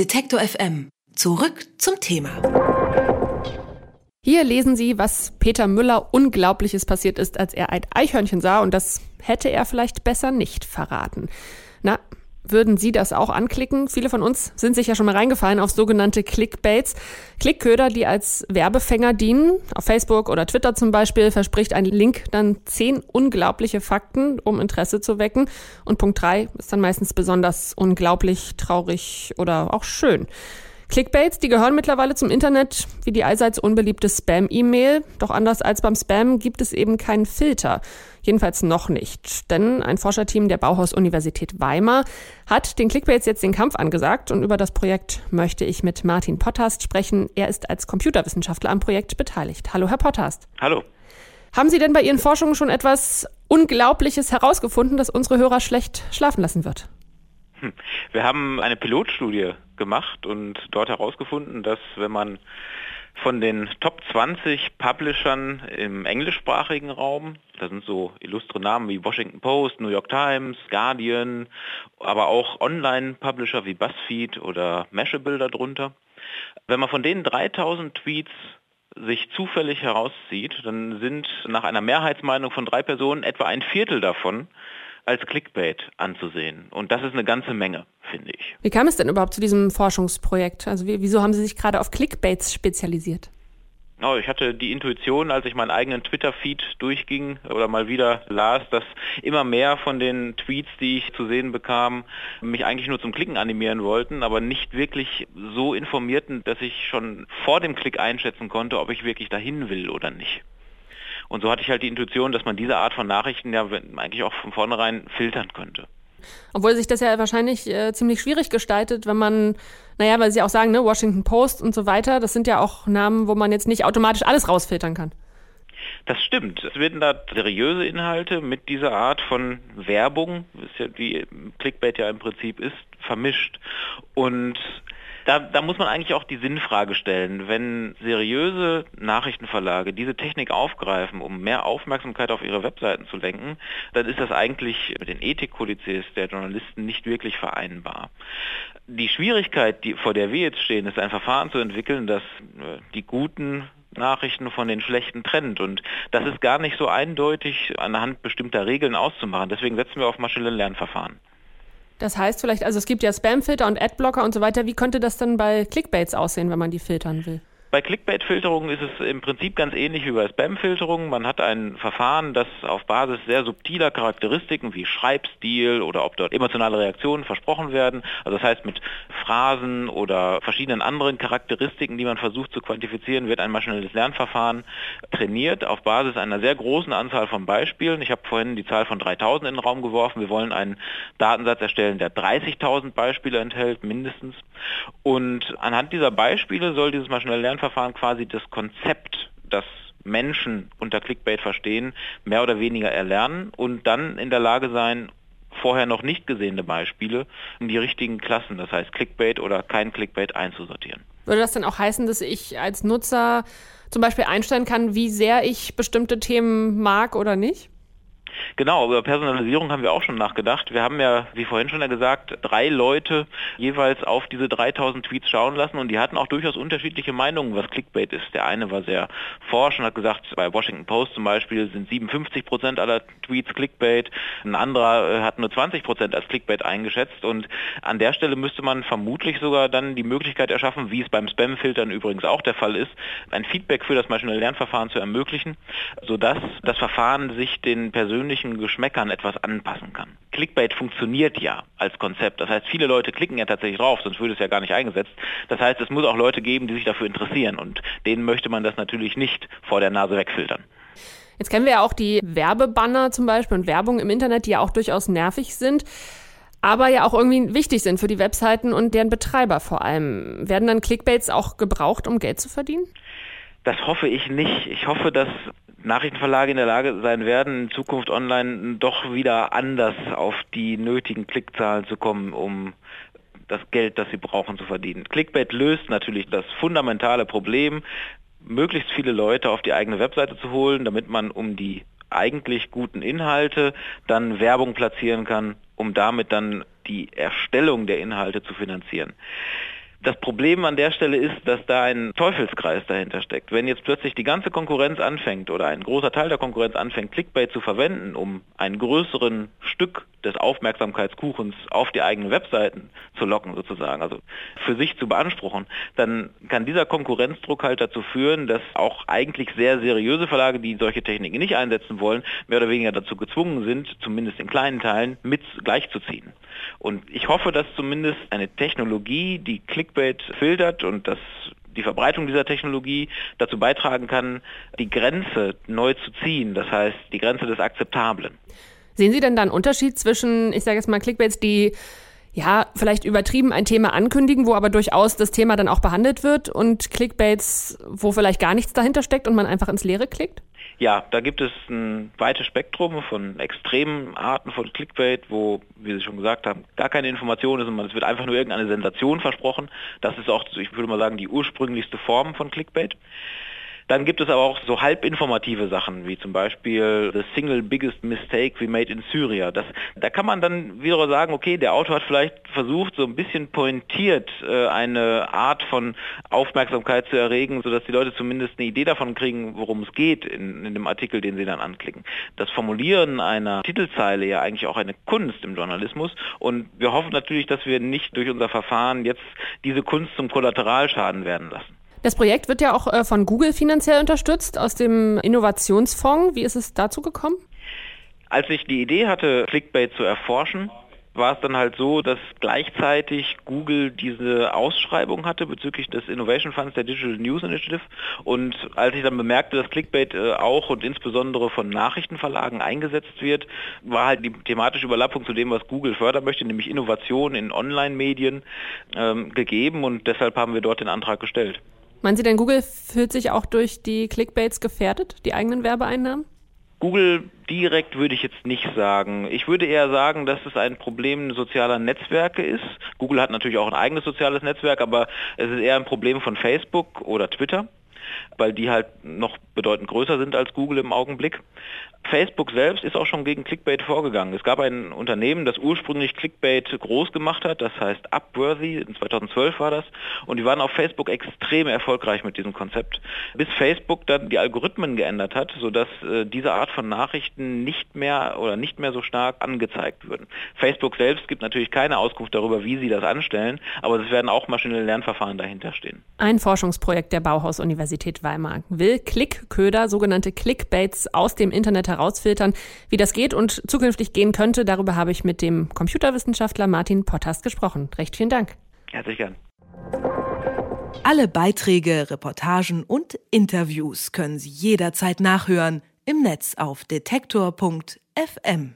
Detektor FM. Zurück zum Thema. Hier lesen Sie, was Peter Müller Unglaubliches passiert ist, als er ein Eichhörnchen sah und das hätte er vielleicht besser nicht verraten. Na, würden Sie das auch anklicken? Viele von uns sind sicher schon mal reingefallen auf sogenannte Clickbaits. Klickköder, die als Werbefänger dienen. Auf Facebook oder Twitter zum Beispiel verspricht ein Link dann zehn unglaubliche Fakten, um Interesse zu wecken. Und Punkt drei ist dann meistens besonders unglaublich, traurig oder auch schön. Clickbaits, die gehören mittlerweile zum Internet wie die allseits unbeliebte Spam-E-Mail. Doch anders als beim Spam gibt es eben keinen Filter. Jedenfalls noch nicht. Denn ein Forscherteam der Bauhaus-Universität Weimar hat den Clickbaits jetzt den Kampf angesagt und über das Projekt möchte ich mit Martin Potthast sprechen. Er ist als Computerwissenschaftler am Projekt beteiligt. Hallo, Herr Potthast. Hallo. Haben Sie denn bei Ihren Forschungen schon etwas Unglaubliches herausgefunden, das unsere Hörer schlecht schlafen lassen wird? Hm. Wir haben eine Pilotstudie gemacht und dort herausgefunden, dass wenn man von den Top 20 Publishern im englischsprachigen Raum, da sind so illustre Namen wie Washington Post, New York Times, Guardian, aber auch Online-Publisher wie BuzzFeed oder Mashable darunter. Wenn man von denen 3000 Tweets sich zufällig herauszieht, dann sind nach einer Mehrheitsmeinung von drei Personen etwa ein Viertel davon als Clickbait anzusehen. Und das ist eine ganze Menge, finde ich. Wie kam es denn überhaupt zu diesem Forschungsprojekt? Also wie, wieso haben Sie sich gerade auf Clickbaits spezialisiert? Oh, ich hatte die Intuition, als ich meinen eigenen Twitter-Feed durchging oder mal wieder las, dass immer mehr von den Tweets, die ich zu sehen bekam, mich eigentlich nur zum Klicken animieren wollten, aber nicht wirklich so informierten, dass ich schon vor dem Klick einschätzen konnte, ob ich wirklich dahin will oder nicht. Und so hatte ich halt die Intuition, dass man diese Art von Nachrichten ja eigentlich auch von vornherein filtern könnte. Obwohl sich das ja wahrscheinlich äh, ziemlich schwierig gestaltet, wenn man, naja, weil Sie auch sagen, ne, Washington Post und so weiter, das sind ja auch Namen, wo man jetzt nicht automatisch alles rausfiltern kann. Das stimmt. Es werden da seriöse Inhalte mit dieser Art von Werbung, ja die Clickbait ja im Prinzip ist, vermischt. Und da, da muss man eigentlich auch die Sinnfrage stellen. Wenn seriöse Nachrichtenverlage diese Technik aufgreifen, um mehr Aufmerksamkeit auf ihre Webseiten zu lenken, dann ist das eigentlich mit den Ethikkodizes der Journalisten nicht wirklich vereinbar. Die Schwierigkeit, die, vor der wir jetzt stehen, ist ein Verfahren zu entwickeln, das äh, die guten Nachrichten von den schlechten trennt. Und das ist gar nicht so eindeutig anhand bestimmter Regeln auszumachen. Deswegen setzen wir auf maschinelle Lernverfahren. Das heißt vielleicht, also es gibt ja Spamfilter und Adblocker und so weiter. Wie könnte das dann bei Clickbaits aussehen, wenn man die filtern will? Bei Clickbait-Filterung ist es im Prinzip ganz ähnlich wie bei Spam-Filterung. Man hat ein Verfahren, das auf Basis sehr subtiler Charakteristiken wie Schreibstil oder ob dort emotionale Reaktionen versprochen werden, also das heißt mit Phrasen oder verschiedenen anderen Charakteristiken, die man versucht zu quantifizieren, wird ein maschinelles Lernverfahren trainiert auf Basis einer sehr großen Anzahl von Beispielen. Ich habe vorhin die Zahl von 3000 in den Raum geworfen. Wir wollen einen Datensatz erstellen, der 30.000 Beispiele enthält, mindestens. Und anhand dieser Beispiele soll dieses maschinelle Lernverfahren Verfahren quasi das Konzept, das Menschen unter Clickbait verstehen, mehr oder weniger erlernen und dann in der Lage sein, vorher noch nicht gesehene Beispiele in die richtigen Klassen, das heißt Clickbait oder kein Clickbait einzusortieren. Würde das dann auch heißen, dass ich als Nutzer zum Beispiel einstellen kann, wie sehr ich bestimmte Themen mag oder nicht? Genau, über Personalisierung haben wir auch schon nachgedacht. Wir haben ja, wie vorhin schon gesagt, drei Leute jeweils auf diese 3000 Tweets schauen lassen und die hatten auch durchaus unterschiedliche Meinungen, was Clickbait ist. Der eine war sehr forsch und hat gesagt, bei Washington Post zum Beispiel sind 57 Prozent aller Tweets Clickbait. Ein anderer äh, hat nur 20 Prozent als Clickbait eingeschätzt und an der Stelle müsste man vermutlich sogar dann die Möglichkeit erschaffen, wie es beim Spam-Filtern übrigens auch der Fall ist, ein Feedback für das maschinelle Lernverfahren zu ermöglichen, sodass das Verfahren sich den persönlichen persönlichen Geschmäckern etwas anpassen kann. Clickbait funktioniert ja als Konzept. Das heißt, viele Leute klicken ja tatsächlich drauf, sonst würde es ja gar nicht eingesetzt. Das heißt, es muss auch Leute geben, die sich dafür interessieren und denen möchte man das natürlich nicht vor der Nase wegfiltern. Jetzt kennen wir ja auch die Werbebanner zum Beispiel und Werbung im Internet, die ja auch durchaus nervig sind aber ja auch irgendwie wichtig sind für die Webseiten und deren Betreiber vor allem. Werden dann Clickbaits auch gebraucht, um Geld zu verdienen? Das hoffe ich nicht. Ich hoffe, dass Nachrichtenverlage in der Lage sein werden, in Zukunft online doch wieder anders auf die nötigen Klickzahlen zu kommen, um das Geld, das sie brauchen, zu verdienen. Clickbait löst natürlich das fundamentale Problem, möglichst viele Leute auf die eigene Webseite zu holen, damit man um die eigentlich guten Inhalte dann Werbung platzieren kann, um damit dann die Erstellung der Inhalte zu finanzieren. Das Problem an der Stelle ist, dass da ein Teufelskreis dahinter steckt. Wenn jetzt plötzlich die ganze Konkurrenz anfängt oder ein großer Teil der Konkurrenz anfängt, Clickbait zu verwenden, um einen größeren Stück des Aufmerksamkeitskuchens auf die eigenen Webseiten zu locken sozusagen, also für sich zu beanspruchen, dann kann dieser Konkurrenzdruck halt dazu führen, dass auch eigentlich sehr seriöse Verlage, die solche Techniken nicht einsetzen wollen, mehr oder weniger dazu gezwungen sind, zumindest in kleinen Teilen mit gleichzuziehen. Und ich hoffe, dass zumindest eine Technologie, die Clickbait filtert und das die Verbreitung dieser Technologie dazu beitragen kann, die Grenze neu zu ziehen, das heißt die Grenze des Akzeptablen. Sehen Sie denn da einen Unterschied zwischen, ich sage jetzt mal, Clickbaits, die ja, vielleicht übertrieben ein Thema ankündigen, wo aber durchaus das Thema dann auch behandelt wird und Clickbaits, wo vielleicht gar nichts dahinter steckt und man einfach ins Leere klickt? Ja, da gibt es ein weites Spektrum von extremen Arten von Clickbait, wo, wie Sie schon gesagt haben, gar keine Information ist und es wird einfach nur irgendeine Sensation versprochen. Das ist auch, ich würde mal sagen, die ursprünglichste Form von Clickbait. Dann gibt es aber auch so halbinformative Sachen, wie zum Beispiel The Single Biggest Mistake We Made in Syria. Das, da kann man dann wieder sagen, okay, der Autor hat vielleicht versucht, so ein bisschen pointiert äh, eine Art von Aufmerksamkeit zu erregen, sodass die Leute zumindest eine Idee davon kriegen, worum es geht in, in dem Artikel, den sie dann anklicken. Das Formulieren einer Titelzeile ja eigentlich auch eine Kunst im Journalismus und wir hoffen natürlich, dass wir nicht durch unser Verfahren jetzt diese Kunst zum Kollateralschaden werden lassen. Das Projekt wird ja auch äh, von Google finanziell unterstützt aus dem Innovationsfonds. Wie ist es dazu gekommen? Als ich die Idee hatte, Clickbait zu erforschen, war es dann halt so, dass gleichzeitig Google diese Ausschreibung hatte bezüglich des Innovation Funds der Digital News Initiative. Und als ich dann bemerkte, dass Clickbait äh, auch und insbesondere von Nachrichtenverlagen eingesetzt wird, war halt die thematische Überlappung zu dem, was Google fördern möchte, nämlich Innovation in Online-Medien ähm, gegeben. Und deshalb haben wir dort den Antrag gestellt. Meinen Sie denn, Google fühlt sich auch durch die Clickbaits gefährdet, die eigenen Werbeeinnahmen? Google direkt würde ich jetzt nicht sagen. Ich würde eher sagen, dass es ein Problem sozialer Netzwerke ist. Google hat natürlich auch ein eigenes soziales Netzwerk, aber es ist eher ein Problem von Facebook oder Twitter weil die halt noch bedeutend größer sind als Google im Augenblick. Facebook selbst ist auch schon gegen Clickbait vorgegangen. Es gab ein Unternehmen, das ursprünglich Clickbait groß gemacht hat, das heißt Upworthy, in 2012 war das, und die waren auf Facebook extrem erfolgreich mit diesem Konzept, bis Facebook dann die Algorithmen geändert hat, sodass äh, diese Art von Nachrichten nicht mehr oder nicht mehr so stark angezeigt würden. Facebook selbst gibt natürlich keine Auskunft darüber, wie sie das anstellen, aber es werden auch maschinelle Lernverfahren dahinter stehen. Ein Forschungsprojekt der Bauhaus-Universität Weimar will Klickköder, sogenannte Clickbaits aus dem Internet herausfiltern. Wie das geht und zukünftig gehen könnte, darüber habe ich mit dem Computerwissenschaftler Martin Potters gesprochen. Recht vielen Dank. Herzlich gern. Alle Beiträge, Reportagen und Interviews können Sie jederzeit nachhören im Netz auf detektor.fm.